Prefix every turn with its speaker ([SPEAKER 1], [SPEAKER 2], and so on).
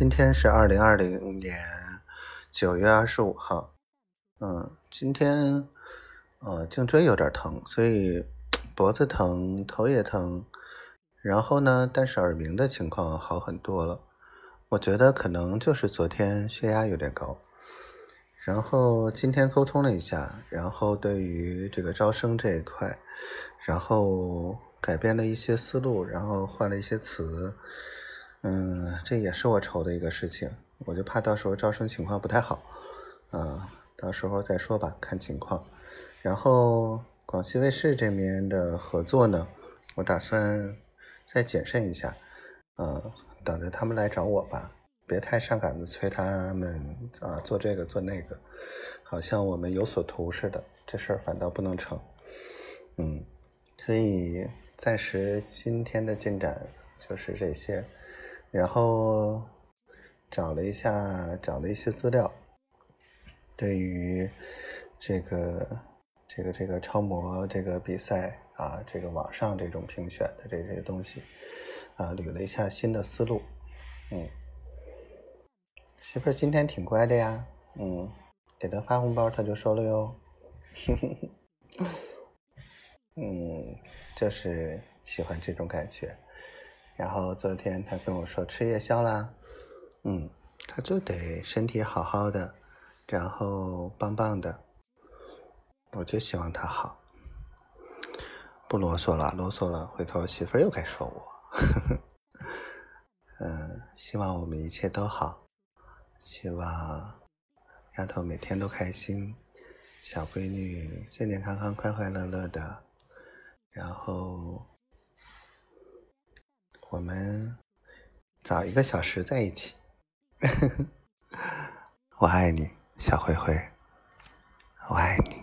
[SPEAKER 1] 今天是二零二零年九月二十五号。嗯，今天呃颈椎有点疼，所以脖子疼，头也疼。然后呢，但是耳鸣的情况好很多了。我觉得可能就是昨天血压有点高。然后今天沟通了一下，然后对于这个招生这一块，然后改变了一些思路，然后换了一些词。嗯，这也是我愁的一个事情，我就怕到时候招生情况不太好，啊，到时候再说吧，看情况。然后广西卫视这边的合作呢，我打算再谨慎一下，嗯，等着他们来找我吧，别太上赶子催他们啊做这个做那个，好像我们有所图似的，这事儿反倒不能成。嗯，所以暂时今天的进展就是这些。然后找了一下，找了一些资料，对于这个这个这个超模这个比赛啊，这个网上这种评选的这些东西啊，捋了一下新的思路。嗯，媳妇儿今天挺乖的呀，嗯，给她发红包她就收了哟。嗯，就是喜欢这种感觉。然后昨天他跟我说吃夜宵啦，嗯，他就得身体好好的，然后棒棒的，我就希望他好，不啰嗦了，啰嗦了，回头媳妇又该说我，嗯，希望我们一切都好，希望丫头每天都开心，小闺女健健康康、快快乐乐的，然后。我们早一个小时在一起，我爱你，小灰灰，我爱你。